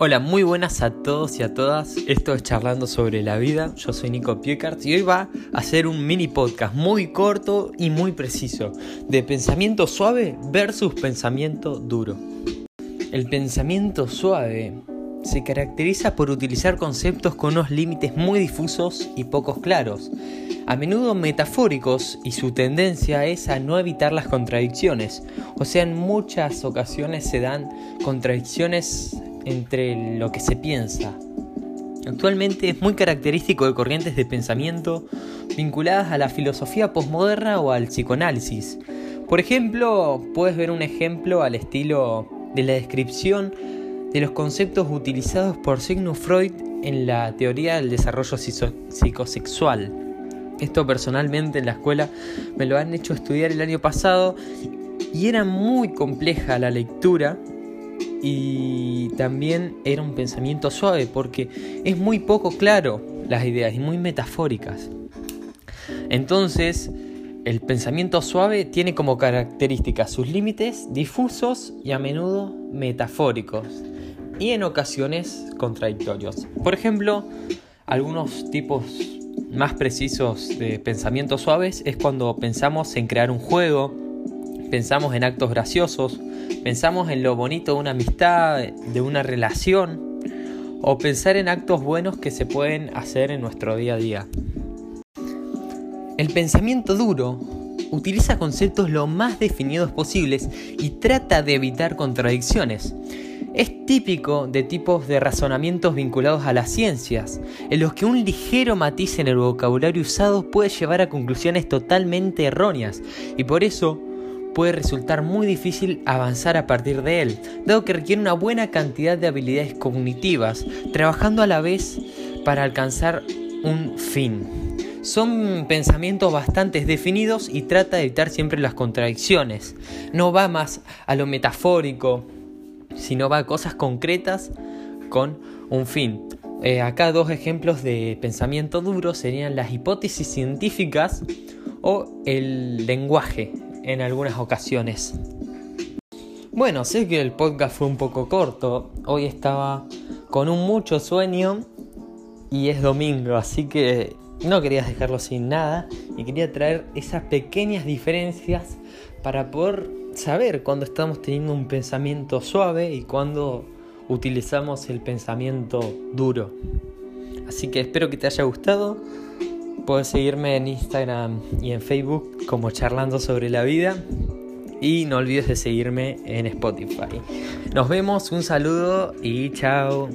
Hola, muy buenas a todos y a todas. Esto es Charlando sobre la vida. Yo soy Nico Piecart y hoy va a ser un mini podcast muy corto y muy preciso de pensamiento suave versus pensamiento duro. El pensamiento suave se caracteriza por utilizar conceptos con unos límites muy difusos y pocos claros, a menudo metafóricos y su tendencia es a no evitar las contradicciones, o sea, en muchas ocasiones se dan contradicciones entre lo que se piensa. Actualmente es muy característico de corrientes de pensamiento vinculadas a la filosofía posmoderna o al psicoanálisis. Por ejemplo, puedes ver un ejemplo al estilo de la descripción de los conceptos utilizados por Sigmund Freud en la teoría del desarrollo psicosexual. Esto personalmente en la escuela me lo han hecho estudiar el año pasado y era muy compleja la lectura y también era un pensamiento suave porque es muy poco claro las ideas y muy metafóricas. Entonces, el pensamiento suave tiene como característica sus límites difusos y a menudo metafóricos y en ocasiones contradictorios. Por ejemplo, algunos tipos más precisos de pensamientos suaves es cuando pensamos en crear un juego, pensamos en actos graciosos, pensamos en lo bonito de una amistad, de una relación, o pensar en actos buenos que se pueden hacer en nuestro día a día. El pensamiento duro utiliza conceptos lo más definidos posibles y trata de evitar contradicciones. Es típico de tipos de razonamientos vinculados a las ciencias, en los que un ligero matiz en el vocabulario usado puede llevar a conclusiones totalmente erróneas, y por eso puede resultar muy difícil avanzar a partir de él, dado que requiere una buena cantidad de habilidades cognitivas, trabajando a la vez para alcanzar un fin. Son pensamientos bastante definidos y trata de evitar siempre las contradicciones. No va más a lo metafórico, sino va a cosas concretas con un fin. Eh, acá dos ejemplos de pensamiento duro serían las hipótesis científicas o el lenguaje, en algunas ocasiones. Bueno, sé que el podcast fue un poco corto. Hoy estaba con un mucho sueño y es domingo, así que no quería dejarlo sin nada y quería traer esas pequeñas diferencias para poder saber cuando estamos teniendo un pensamiento suave y cuando utilizamos el pensamiento duro. Así que espero que te haya gustado. Puedes seguirme en Instagram y en Facebook como charlando sobre la vida. Y no olvides de seguirme en Spotify. Nos vemos, un saludo y chao.